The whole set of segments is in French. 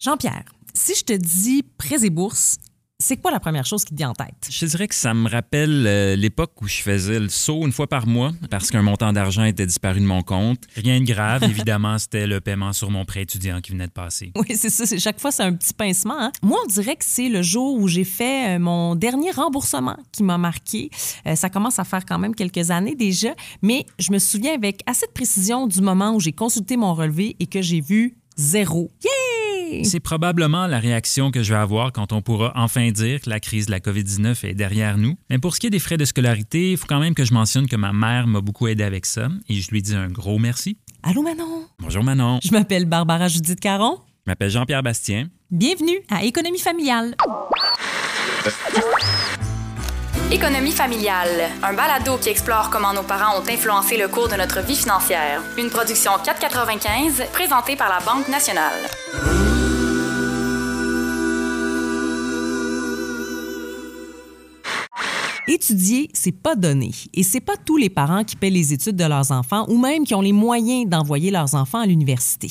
Jean-Pierre, si je te dis prêts et bourses, c'est quoi la première chose qui te vient en tête? Je dirais que ça me rappelle euh, l'époque où je faisais le saut une fois par mois parce qu'un montant d'argent était disparu de mon compte. Rien de grave, évidemment, c'était le paiement sur mon prêt étudiant qui venait de passer. Oui, c'est ça. Chaque fois, c'est un petit pincement. hein. Moi, on dirait que c'est le jour où j'ai fait euh, mon dernier remboursement qui m'a marqué. Euh, ça commence à faire quand même quelques années déjà, mais je me souviens avec assez de précision du moment où j'ai consulté mon relevé et que j'ai vu zéro. C'est probablement la réaction que je vais avoir quand on pourra enfin dire que la crise de la COVID-19 est derrière nous. Mais pour ce qui est des frais de scolarité, il faut quand même que je mentionne que ma mère m'a beaucoup aidé avec ça et je lui dis un gros merci. Allô, Manon? Bonjour Manon, Je m'appelle Barbara Judith Caron. je m'appelle Jean-Pierre Bastien. Bienvenue à Économie familiale. Économie familiale, un balado qui explore comment nos parents ont influencé le cours de notre vie financière. Une production 4,95 présentée par la Banque nationale. Étudier, c'est pas donné. Et c'est pas tous les parents qui paient les études de leurs enfants ou même qui ont les moyens d'envoyer leurs enfants à l'université.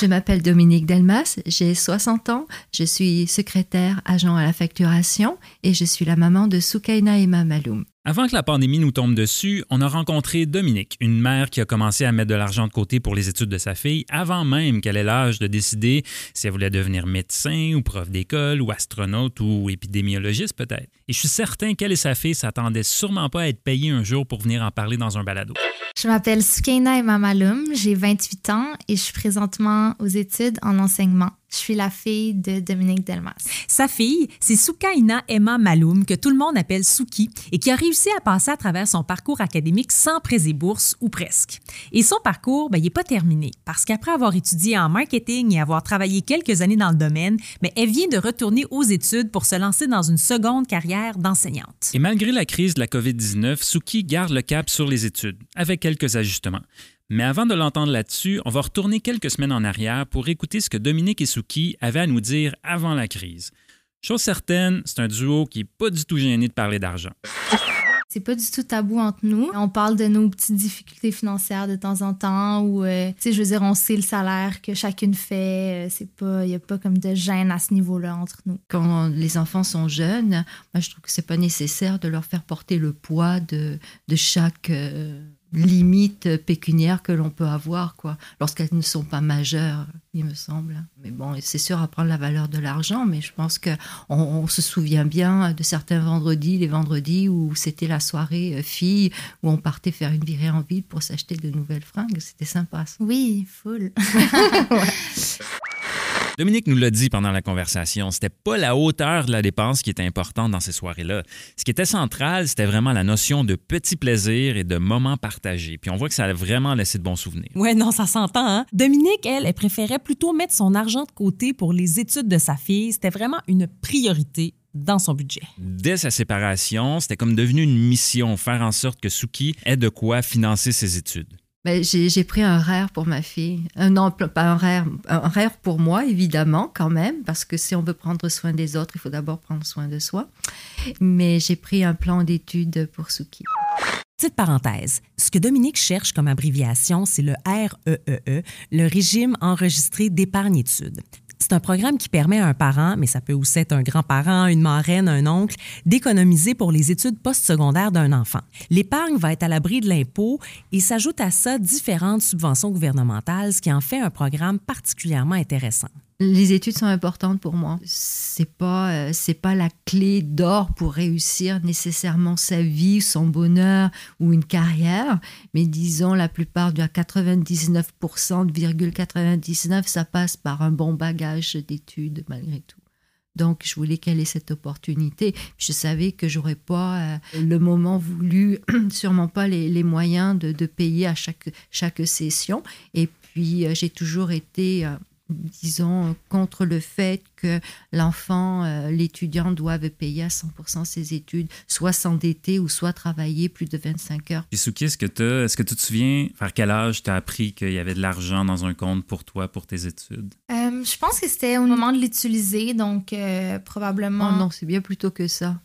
Je m'appelle Dominique Delmas, j'ai 60 ans, je suis secrétaire agent à la facturation et je suis la maman de Soukaina Emma Maloum. Avant que la pandémie nous tombe dessus, on a rencontré Dominique, une mère qui a commencé à mettre de l'argent de côté pour les études de sa fille avant même qu'elle ait l'âge de décider si elle voulait devenir médecin ou prof d'école ou astronaute ou épidémiologiste peut-être. Et je suis certain qu'elle et sa fille s'attendaient sûrement pas à être payées un jour pour venir en parler dans un balado. Je m'appelle Sukaina Emamaloum, j'ai 28 ans et je suis présentement aux études en enseignement. Je suis la fille de Dominique Delmas. Sa fille, c'est Soukaina Emma Maloum, que tout le monde appelle Souki, et qui a réussi à passer à travers son parcours académique sans prêts et bourses, ou presque. Et son parcours, ben, il n'est pas terminé, parce qu'après avoir étudié en marketing et avoir travaillé quelques années dans le domaine, ben, elle vient de retourner aux études pour se lancer dans une seconde carrière d'enseignante. Et malgré la crise de la COVID-19, Suki garde le cap sur les études, avec quelques ajustements. Mais avant de l'entendre là-dessus, on va retourner quelques semaines en arrière pour écouter ce que Dominique et Suki avaient à nous dire avant la crise. Chose certaine, c'est un duo qui n'est pas du tout gêné de parler d'argent. C'est pas du tout tabou entre nous. On parle de nos petites difficultés financières de temps en temps ou, euh, tu sais, je veux dire, on sait le salaire que chacune fait. Euh, C'est pas, il y a pas comme de gêne à ce niveau-là entre nous. Quand les enfants sont jeunes, moi je trouve que c'est pas nécessaire de leur faire porter le poids de, de chaque euh, limite pécuniaire que l'on peut avoir, quoi, lorsqu'elles ne sont pas majeures, il me semble. Mais bon, c'est sûr apprendre la valeur de l'argent, mais je pense que on, on se souvient bien de certains vendredis, les vendredis où c'était la soirée euh, fille, où on partait faire une virée en ville pour s'acheter de nouvelles fringues. C'était sympa. ça. Oui, full. Dominique nous l'a dit pendant la conversation, c'était pas la hauteur de la dépense qui était importante dans ces soirées-là. Ce qui était central, c'était vraiment la notion de petit plaisir et de moments partagés. Puis on voit que ça a vraiment laissé de bons souvenirs. Ouais, non, ça s'entend, hein? Dominique, elle, elle préférait plutôt mettre son argent de côté pour les études de sa fille. C'était vraiment une priorité dans son budget. Dès sa séparation, c'était comme devenu une mission, faire en sorte que Suki ait de quoi financer ses études. Ben, j'ai pris un REER pour ma fille. Euh, non, pas un REER. Un REER pour moi, évidemment, quand même, parce que si on veut prendre soin des autres, il faut d'abord prendre soin de soi. Mais j'ai pris un plan d'études pour Suki. Petite parenthèse, ce que Dominique cherche comme abréviation, c'est le REEE, le régime enregistré d'épargne-études. C'est un programme qui permet à un parent, mais ça peut aussi être un grand-parent, une marraine, un oncle, d'économiser pour les études postsecondaires d'un enfant. L'épargne va être à l'abri de l'impôt et s'ajoute à ça différentes subventions gouvernementales, ce qui en fait un programme particulièrement intéressant. Les études sont importantes pour moi. C'est pas euh, c'est pas la clé d'or pour réussir nécessairement sa vie, son bonheur ou une carrière, mais disons la plupart à 99% virgule 99 ça passe par un bon bagage d'études malgré tout. Donc, je voulais qu'elle ait cette opportunité. Je savais que j'aurais pas euh, le moment voulu, sûrement pas les, les moyens de, de payer à chaque, chaque session. Et puis, euh, j'ai toujours été, euh, disons, contre le fait que l'enfant, euh, l'étudiant doive payer à 100% ses études, soit s'endetter ou soit travailler plus de 25 heures. Puis Suki, est-ce que, t'as- est-ce que tu te souviens vers quel âge tu as appris qu'il y avait de l'argent dans un compte pour toi, pour tes études? Euh, je pense que c'était au moment de l'utiliser, donc euh, probablement. Oh non, c'est bien plutôt que ça.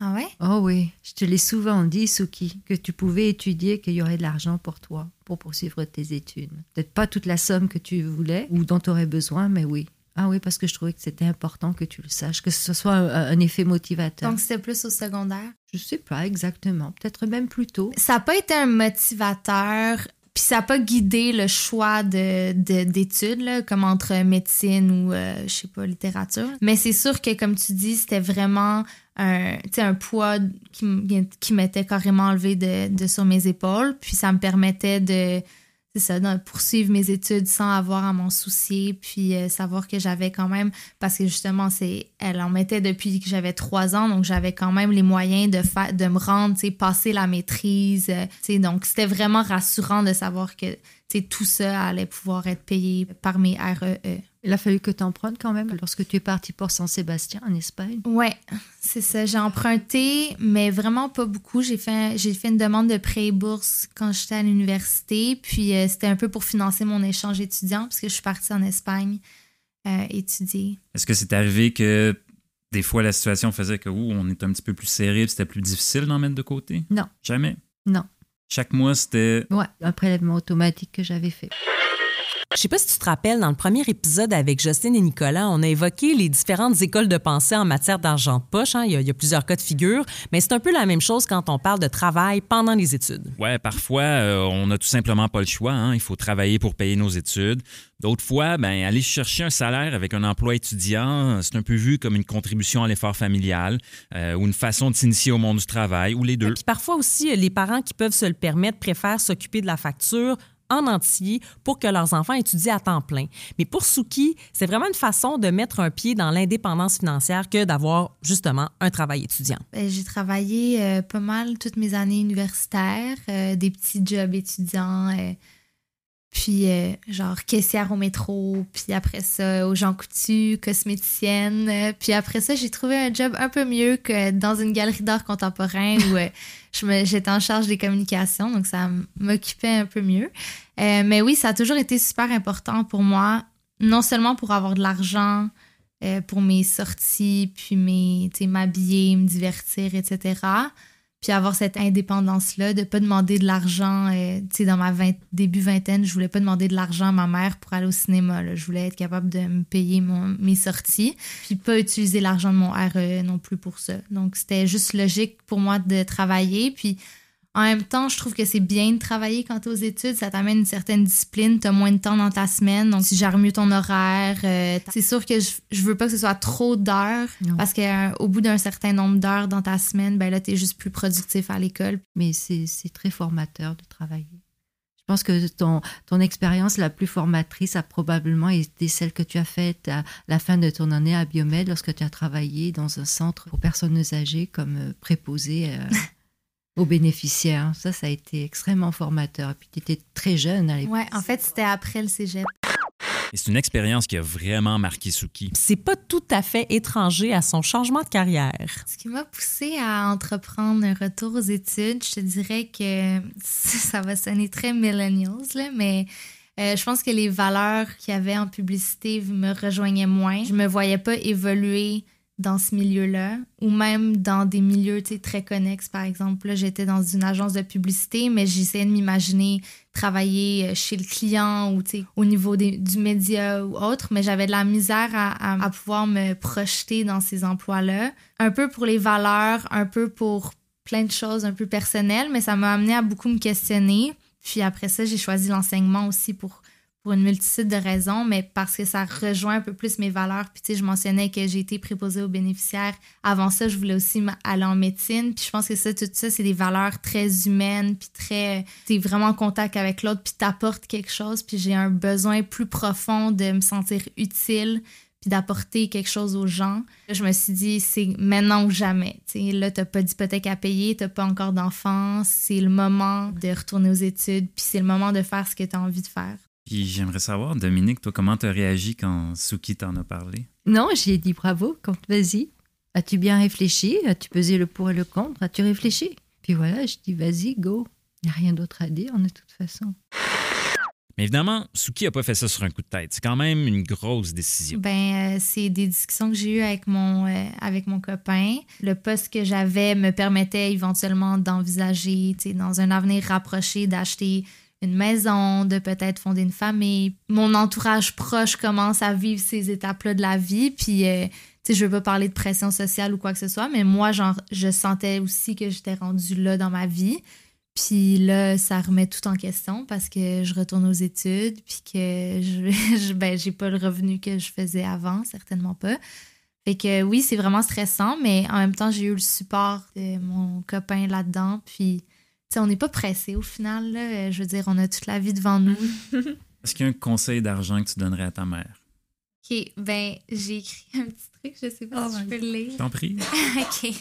Ah ouais? Oh oui, je te l'ai souvent dit, Suki, que tu pouvais étudier, qu'il y aurait de l'argent pour toi, pour poursuivre tes études. Peut-être pas toute la somme que tu voulais ou dont tu aurais besoin, mais oui, Ah oui, parce que je trouvais que c'était important que tu le saches, que ce soit un, un effet motivateur. Donc, c'était plus au secondaire? Je sais pas exactement, peut-être même plus tôt. Ça n'a pas été un motivateur, puis ça n'a pas guidé le choix de, de- d'études, comme entre médecine ou, euh, je sais pas, littérature. Mais c'est sûr que, comme tu dis, c'était vraiment un, un poids qui, qui m'était carrément enlevé de sur mes épaules. Puis ça me permettait de, c'est ça, poursuivre mes études sans avoir à m'en soucier. Puis euh, savoir que j'avais quand même, parce que justement, c'est, elle en mettait depuis que j'avais trois ans, donc j'avais quand même les moyens de, faire, de me rendre, tu sais, passer la maîtrise. euh, tu sais, donc c'était vraiment rassurant de savoir que, tu sais, tout ça allait pouvoir être payé par mes E REE. Il a fallu que tu en prennes quand même lorsque tu es parti pour San Sébastien en Espagne. Ouais, c'est ça. J'ai emprunté, mais vraiment pas beaucoup. J'ai fait, j'ai fait une demande de prêt et bourse quand j'étais à l'université. Puis euh, c'était un peu pour financer mon échange étudiant, parce que je suis partie en Espagne euh, étudier. Est-ce que c'est arrivé que des fois la situation faisait que ouh, on est un petit peu plus serré, puis c'était plus difficile d'en mettre de côté? Non. Jamais? Non. Chaque mois, c'était. Ouais, un prélèvement automatique que j'avais fait. Je sais pas si tu te rappelles, dans le premier épisode avec Justine et Nicolas, on a évoqué les différentes écoles de pensée en matière d'argent de poche. hein. Il, y a, il y a plusieurs cas de figure, mais c'est un peu la même chose quand on parle de travail pendant les études. Ouais, parfois, euh, on n'a tout simplement pas le choix. hein. Il faut travailler pour payer nos études. D'autres fois, ben, aller chercher un salaire avec un emploi étudiant, c'est un peu vu comme une contribution à l'effort familial euh, ou une façon de s'initier au monde du travail, ou les deux. Puis parfois aussi, les parents qui peuvent se le permettre préfèrent s'occuper de la facture en entier pour que leurs enfants étudient à temps plein. Mais pour Suki, c'est vraiment une façon de mettre un pied dans l'indépendance financière que d'avoir justement un travail étudiant. Ben, j'ai travaillé euh, pas mal toutes mes années universitaires, euh, des petits jobs étudiants, euh, puis euh, genre caissière au métro, puis après ça aux gens coutus, cosméticienne, euh, puis après ça j'ai trouvé un job un peu mieux que dans une galerie d'art contemporain où euh, j'étais en charge des communications, donc ça m'occupait un peu mieux. Euh, mais oui, ça a toujours été super important pour moi, non seulement pour avoir de l'argent, euh, pour mes sorties, puis mes, tu sais, m'habiller, me divertir, etc. Puis avoir cette indépendance-là, de pas demander de l'argent, euh, tu sais, dans ma vingt- début vingtaine, je voulais pas demander de l'argent à ma mère pour aller au cinéma. là. Je voulais être capable de me payer mon- mes sorties, puis pas utiliser l'argent de mon RE non plus pour ça. Donc, c'était juste logique pour moi de travailler, puis en même temps, je trouve que c'est bien de travailler quand tu es aux études. Ça t'amène une certaine discipline. Tu as moins de temps dans ta semaine. Donc, tu gères mieux ton horaire. Euh, c'est sûr que je, je veux pas que ce soit trop d'heures parce qu'au bout d'un certain nombre d'heures dans ta semaine, ben là, tu es juste plus productif à l'école. Mais c'est très formateur de travailler. Je pense que ton, ton expérience la plus formatrice a probablement été celle que tu as faite à la fin de ton année à Biomed lorsque tu as travaillé dans un centre pour personnes âgées comme euh, préposé euh, aux bénéficiaires. Ça, ça a été extrêmement formateur. Et puis tu étais très jeune à l'époque. Ouais, en fait, c'était après le cégep. C'est une expérience qui a vraiment marqué Suki. C'est pas tout à fait étranger à son changement de carrière. Ce qui m'a poussée à entreprendre un retour aux études, je te dirais que ça va sonner très millennials, là, mais euh, je pense que les valeurs qu'il y avait en publicité me rejoignaient moins. Je me voyais pas évoluer dans ce milieu-là ou même dans des milieux très connexes, par exemple. J'étais dans une agence de publicité, mais j'essayais de m'imaginer travailler euh, chez le client ou au niveau du média ou autre, mais j'avais de la misère à, à- à pouvoir me projeter dans ces emplois-là. Un peu pour les valeurs, un peu pour plein de choses un peu personnelles, mais ça m'a amené à beaucoup me questionner. Puis après ça, j'ai choisi l'enseignement aussi pour, pour une multitude de raisons, mais parce que ça rejoint un peu plus mes valeurs. Puis tu sais, je mentionnais que j'ai été préposée aux bénéficiaires. Avant ça, je voulais aussi aller en médecine. Puis je pense que ça, tout ça, c'est des valeurs très humaines, puis très... Tu es vraiment en contact avec l'autre, puis t'apportes quelque chose. Puis j'ai un besoin plus profond de me sentir utile, puis d'apporter quelque chose aux gens. Je me suis dit, c'est maintenant ou jamais. Tu sais, là, t'as pas d'hypothèque à payer, t'as pas encore d'enfants, c'est le moment de retourner aux études, puis c'est le moment de faire ce que tu as envie de faire. Puis j'aimerais savoir, Dominique, toi, comment tu as réagi quand Suki t'en a parlé? Non, j'ai dit bravo, quand vas-y. As-tu bien réfléchi? As-tu pesé le pour et le contre? As-tu réfléchi? Puis voilà, je dis vas-y, go. Il n'y a rien d'autre à dire de toute façon. Mais évidemment, Suki n'a pas fait ça sur un coup de tête. C'est quand même une grosse décision. Ben, euh, c'est des discussions que j'ai eues avec mon, euh, avec mon copain. Le poste que j'avais me permettait éventuellement d'envisager, tu sais, dans un avenir rapproché, d'acheter une maison, de peut-être fonder une famille. Mon entourage proche commence à vivre ces étapes-là de la vie, puis euh, tu sais, je veux pas parler de pression sociale ou quoi que ce soit, mais moi, genre, je sentais aussi que j'étais rendue là dans ma vie. Puis là, ça remet tout en question parce que je retourne aux études, puis que je, ben, j'ai pas le revenu que je faisais avant, certainement pas. Fait que oui, c'est vraiment stressant, mais en même temps, j'ai eu le support de mon copain là-dedans. Puis, on n'est pas pressé au final. Là. Je veux dire, on a toute la vie devant nous. Est-ce qu'il y a un conseil d'argent que tu donnerais à ta mère? OK, ben, j'ai écrit un petit truc, je sais pas oh si je peux le lire. T'en prie. OK.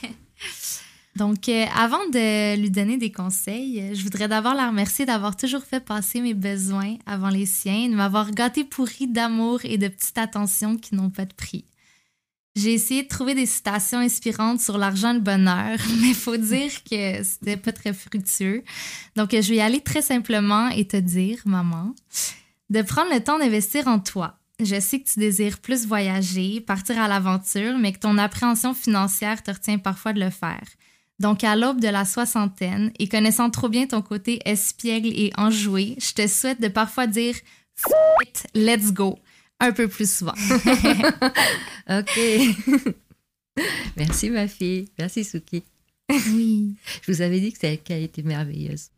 Donc, euh, avant de lui donner des conseils, je voudrais d'abord la remercier d'avoir toujours fait passer mes besoins avant les siens, de m'avoir gâté pourri d'amour et de petites attentions qui n'ont pas de prix. J'ai essayé de trouver des citations inspirantes sur l'argent et le bonheur, mais faut dire que c'était pas très fructueux. Donc, je vais y aller très simplement et te dire, maman, de prendre le temps d'investir en toi. Je sais que tu désires plus voyager, partir à l'aventure, mais que ton appréhension financière te retient parfois de le faire. Donc, à l'aube de la soixantaine et connaissant trop bien ton côté espiègle et enjoué, je te souhaite de parfois dire F let's go un peu plus souvent. OK. Merci, ma fille. Merci, Suki. Oui. Je vous avais dit que qu'elle était merveilleuse.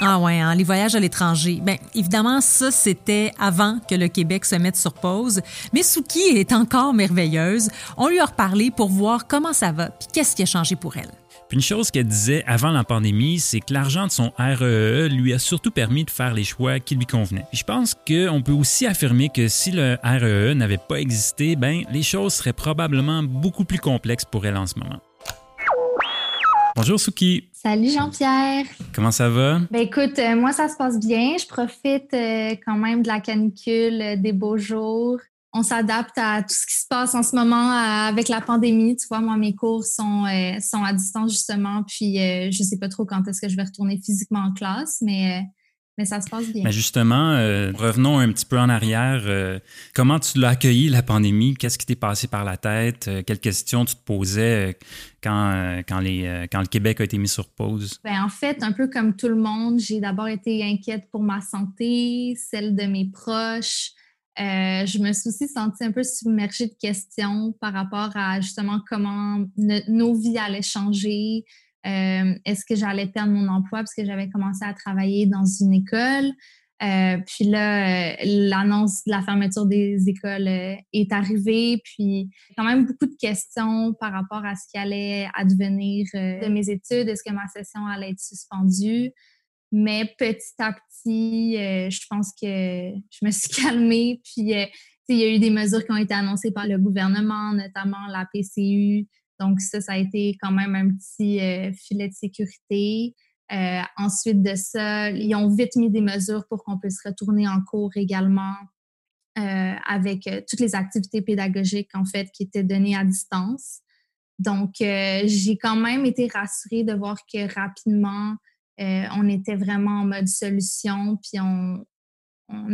Ah ouais, hein, les voyages à l'étranger. Bien, évidemment, ça, c'était avant que le Québec se mette sur pause. Mais Suki est encore merveilleuse. On lui a reparlé pour voir comment ça va, puis qu'est-ce qui a changé pour elle. Puis une chose qu'elle disait avant la pandémie, c'est que l'argent de son REE e lui a surtout permis de faire les choix qui lui convenaient. je pense qu'on peut aussi affirmer que si le REE e n'avait pas existé, ben les choses seraient probablement beaucoup plus complexes pour elle en ce moment. Bonjour Suki. Salut Jean-Pierre. Comment ça va? Ben écoute, euh, moi ça se passe bien. Je profite euh, quand même de la canicule, euh, des beaux jours on s'adapte à tout ce qui se passe en ce moment avec la pandémie. Tu vois, moi, mes cours sont, euh, sont à distance justement, puis euh, je ne sais pas trop quand est-ce que je vais retourner physiquement en classe, mais, euh, mais ça se passe bien. Justement, revenons un petit peu en arrière. comment tu l'as accueilli, la pandémie? Qu'est-ce qui t'est passé par la tête? quelles questions tu te posais quand, quand, les, quand le Québec a été mis sur pause? Ben, en fait, un peu comme tout le monde, j'ai d'abord été inquiète pour ma santé, celle de mes proches. Euh, je me suis aussi sentie un peu submergée de questions par rapport à justement comment nos vies allaient changer. Euh, est-ce que j'allais perdre mon emploi parce que j'avais commencé à travailler dans une école? Euh, puis là, l'annonce de la fermeture des écoles est arrivée. Puis quand même beaucoup de questions par rapport à ce qui allait advenir de mes études. Est-ce que ma session allait être suspendue? Mais petit à petit, euh, je pense que je me suis calmée. Puis, euh, il y a eu des mesures qui ont été annoncées par le gouvernement, notamment la PCU. Donc, ça, ça a été quand même un petit euh, filet de sécurité. ensuite de ça, ils ont vite mis des mesures pour qu'on puisse retourner en cours également avec toutes les activités pédagogiques, en fait, qui étaient données à distance. Donc, j'ai quand même été rassurée de voir que rapidement, euh, on était vraiment en mode solution, puis on,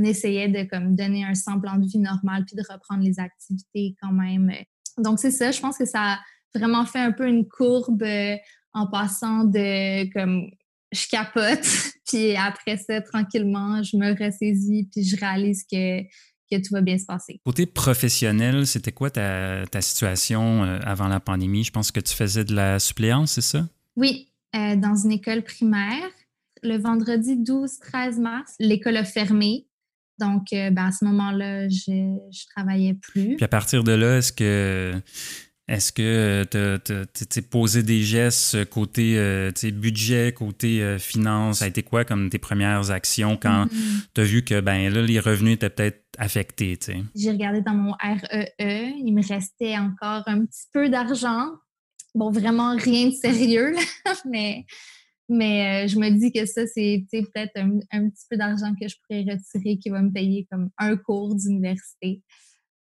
essayait de comme donner un semblant de vie normal, puis de reprendre les activités quand même. Donc c'est ça, je pense que ça a vraiment fait un peu une courbe euh, en passant de comme je capote, puis après ça, tranquillement, je me ressaisis, puis je réalise que, que tout va bien se passer. Côté professionnel, c'était quoi ta, ta situation euh, avant la pandémie? Je pense que tu faisais de la suppléance, c'est ça? Oui, euh, dans une école primaire. Le vendredi 12-13 mars, l'école a fermé. Donc, euh, ben, à ce moment-là, je ne travaillais plus. Puis à partir de là, est-ce que est-ce que tu as posé des gestes côté euh, budget, côté finance? Ça a été quoi comme tes premières actions quand mm-hmm. tu as vu que ben là, les revenus étaient peut-être affectés? J'ai regardé dans mon REE, e, il me restait encore un petit peu d'argent bon, vraiment rien de sérieux, mais, mais euh, je me dis que ça, c'est peut-être un, petit peu d'argent que je pourrais retirer qui va me payer comme un cours d'université.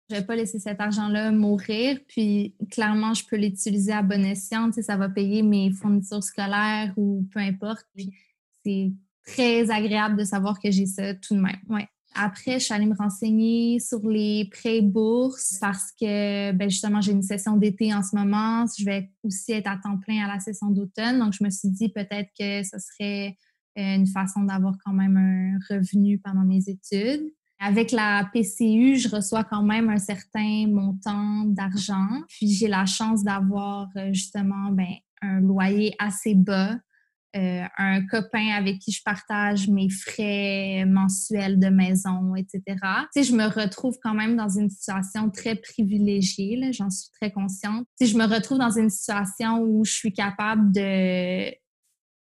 Je ne vais pas laisser cet argent-là mourir, puis clairement, je peux l'utiliser à bon escient. Ça va payer mes fournitures scolaires ou peu importe. c'est très agréable de savoir que j'ai ça tout de même. Ouais. Après, je suis allée me renseigner sur les prêts bourses parce que ben, justement, j'ai une session d'été en ce moment. Je vais aussi être à temps plein à la session d'automne. Donc, je me suis dit peut-être que ce serait une façon d'avoir quand même un revenu pendant mes études. Avec la PCU, je reçois quand même un certain montant d'argent. Puis j'ai la chance d'avoir euh, justement ben, un loyer assez bas, euh, un copain avec qui je partage mes frais mensuels de maison, etc. Tu je me retrouve quand même dans une situation très privilégiée, j'en suis très consciente. Tu je me retrouve dans une situation où je suis capable de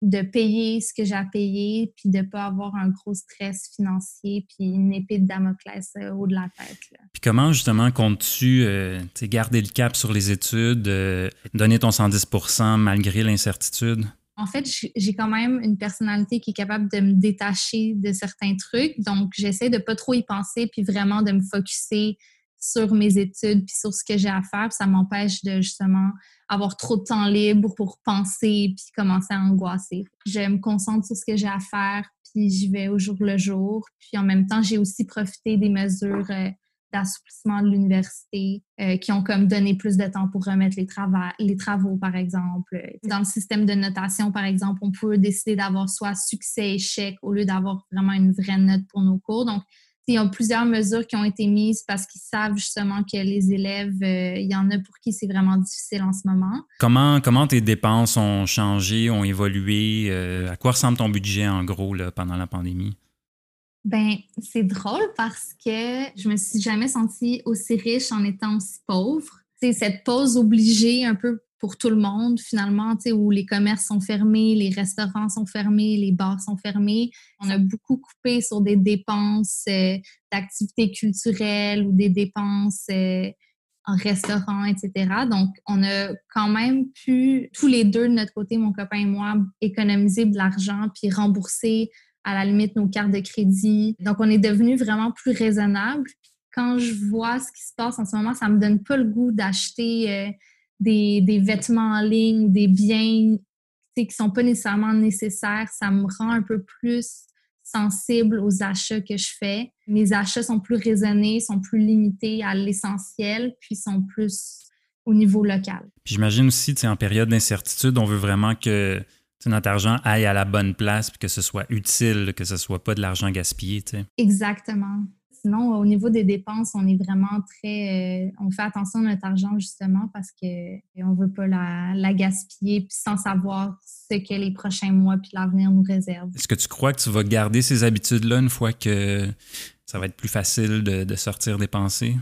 de payer ce que j'ai à payer, puis de ne pas avoir un gros stress financier, puis une épée de Damoclès euh, au de la tête. Puis comment justement comptes-tu euh, garder le cap sur les études, euh, donner ton 110% malgré l'incertitude? En fait, j'ai quand même une personnalité qui est capable de me détacher de certains trucs, donc j'essaie de pas trop y penser, puis vraiment de me focuser sur mes études puis sur ce que j'ai à faire. ça m'empêche de justement avoir trop de temps libre pour penser puis commencer à angoisser. Je me concentre sur ce que j'ai à faire puis j'y vais au jour le jour. Puis en même temps, j'ai aussi profité des mesures euh, d'assouplissement de l'université euh, qui ont comme donné plus de temps pour remettre les, les travaux, par exemple. Dans le système de notation, par exemple, on peut décider d'avoir soit succès, échec, au lieu d'avoir vraiment une vraie note pour nos cours. Donc, il y a plusieurs mesures qui ont été mises parce qu'ils savent justement que les élèves, euh, il y en a pour qui c'est vraiment difficile en ce moment. Comment, comment tes dépenses ont changé, ont évolué? Euh, à quoi ressemble ton budget en gros là, pendant la pandémie? Ben, c'est drôle parce que je me suis jamais sentie aussi riche en étant aussi pauvre. C'est cette pause obligée un peu pour tout le monde, finalement, où les commerces sont fermés, les restaurants sont fermés, les bars sont fermés. On a beaucoup coupé sur des dépenses euh, d'activités culturelles ou des dépenses euh, en restaurant, etc. Donc, on a quand même pu, tous les deux de notre côté, mon copain et moi, économiser de l'argent puis rembourser à la limite nos cartes de crédit. Donc, on est devenu vraiment plus raisonnable. Quand je vois ce qui se passe en ce moment, ça me donne pas le goût d'acheter euh, des, vêtements en ligne des biens qui ne sont pas nécessairement nécessaires, ça me rend un peu plus sensible aux achats que je fais. Mes achats sont plus raisonnés, sont plus limités à l'essentiel, puis sont plus au niveau local. J'imagine aussi, en période d'incertitude, on veut vraiment que notre argent aille à la bonne place, puis que ce soit utile, que ce soit pas de l'argent gaspillé. Exactement sinon, au niveau des dépenses, on est vraiment très. Euh, on fait attention à notre argent justement parce qu'on ne veut pas la, gaspiller puis sans savoir ce que les prochains mois puis l'avenir nous réserve. Est-ce que tu crois que tu vas garder ces habitudes-là une fois que ça va être plus facile de, sortir dépenser?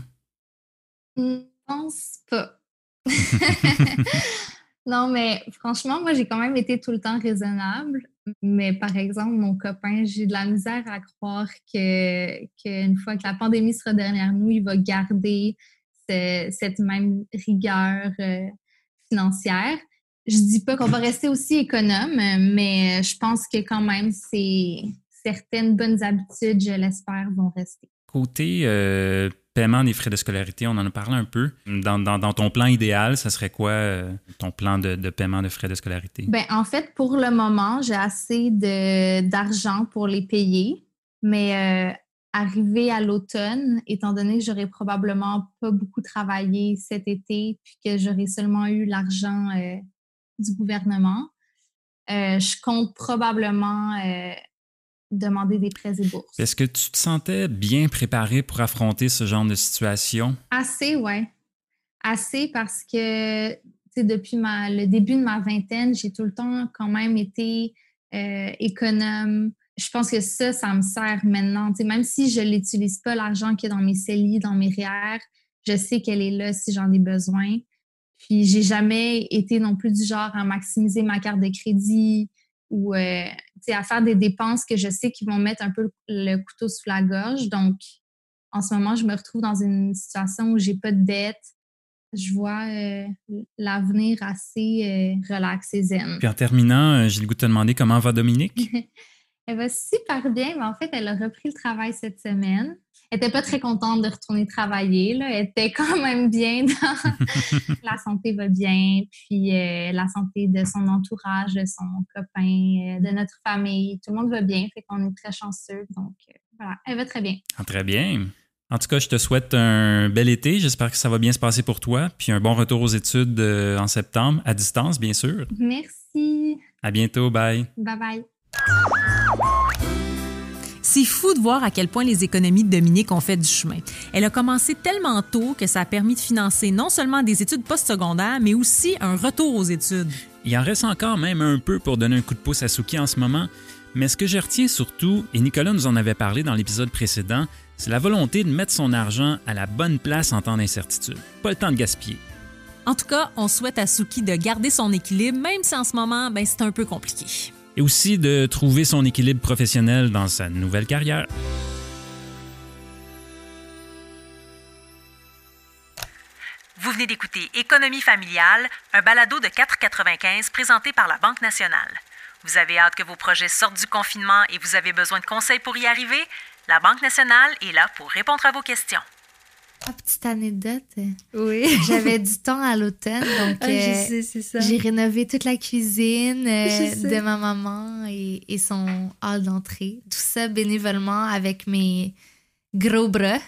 Je pense pas. non, mais franchement, moi, j'ai quand même été tout le temps raisonnable. Mais par exemple, mon copain, j'ai de la misère à croire qu'une fois que la pandémie sera derrière nous, il va garder cette même rigueur euh, financière. Je dis pas qu'on va rester aussi économe, mais je pense que quand même, c'est certaines bonnes habitudes, je l'espère, vont rester. Côté euh, paiement des frais de scolarité, on en a parlé un peu. Dans, ton plan idéal, ça serait quoi euh, ton plan de, paiement de frais de scolarité? Ben, en fait, pour le moment, j'ai assez d'argent pour les payer, mais euh, arrivé à l'automne, étant donné que j'aurais probablement pas beaucoup travaillé cet été, puis que j'aurais seulement eu l'argent du gouvernement, je compte probablement demander des prêts et bourses. Est-ce que tu te sentais bien préparé pour affronter ce genre de situation? Assez, oui. Assez parce que depuis ma, le début de ma vingtaine, j'ai tout le temps quand même été euh, économe. Je pense que ça, ça me sert maintenant. même si je ne l'utilise pas, l'argent qui est dans mes CELI, dans mes REER, je sais qu'elle est là si j'en ai besoin. Puis j'ai jamais été non plus du genre à maximiser ma carte de crédit, ou euh, à faire des dépenses que je sais qui vont mettre un peu le couteau sous la gorge. Donc, en ce moment, je me retrouve dans une situation où j'ai pas de dette. Je vois euh, l'avenir assez euh, relax et zen. Puis en terminant, j'ai le goût de te demander comment va Dominique? elle va super bien, mais en fait, elle a repris le travail cette semaine elle n'était pas très contente de retourner travailler. Là. Elle était quand même bien. la santé va bien, puis euh, la santé de son entourage, de son copain, euh, de notre famille. Tout le monde va bien, fait qu'on est très chanceux. Donc, euh, voilà, elle va très bien. Ah, très bien. En tout cas, je te souhaite un bel été. J'espère que ça va bien se passer pour toi. Puis un bon retour aux études en septembre, à distance, bien sûr. Merci. À bientôt. Bye. Bye bye. C'est fou de voir à quel point les économies de Dominique ont fait du chemin. Elle a commencé tellement tôt que ça a permis de financer non seulement des études postsecondaires, mais aussi un retour aux études. Il en reste encore même un peu pour donner un coup de pouce à Suki en ce moment, mais ce que je retiens surtout, et Nicolas nous en avait parlé dans l'épisode précédent, c'est la volonté de mettre son argent à la bonne place en temps d'incertitude. Pas le temps de gaspiller. En tout cas, on souhaite à Suki de garder son équilibre, même si en ce moment, ben, c'est un peu compliqué et aussi de trouver son équilibre professionnel dans sa nouvelle carrière. Vous venez d'écouter Économie familiale, un balado de 4,95 présenté par la Banque nationale. Vous avez hâte que vos projets sortent du confinement et vous avez besoin de conseils pour y arriver? La Banque nationale est là pour répondre à vos questions. Ah, petite anecdote. Oui. J'avais du temps à l'automne, donc ah, euh, j'ai rénové toute la cuisine euh, de ma maman et, et son hall d'entrée. Tout ça bénévolement avec mes gros bras.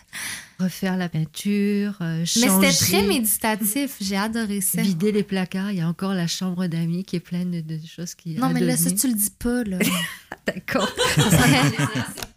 Refaire la peinture, changer. Euh, Mais c'était très méditatif. J'ai adoré ça. Vider les placards. Il y a encore la chambre d'amis qui est pleine de, choses qui. Non, mais là, ça, tu le dis pas, là. D'accord.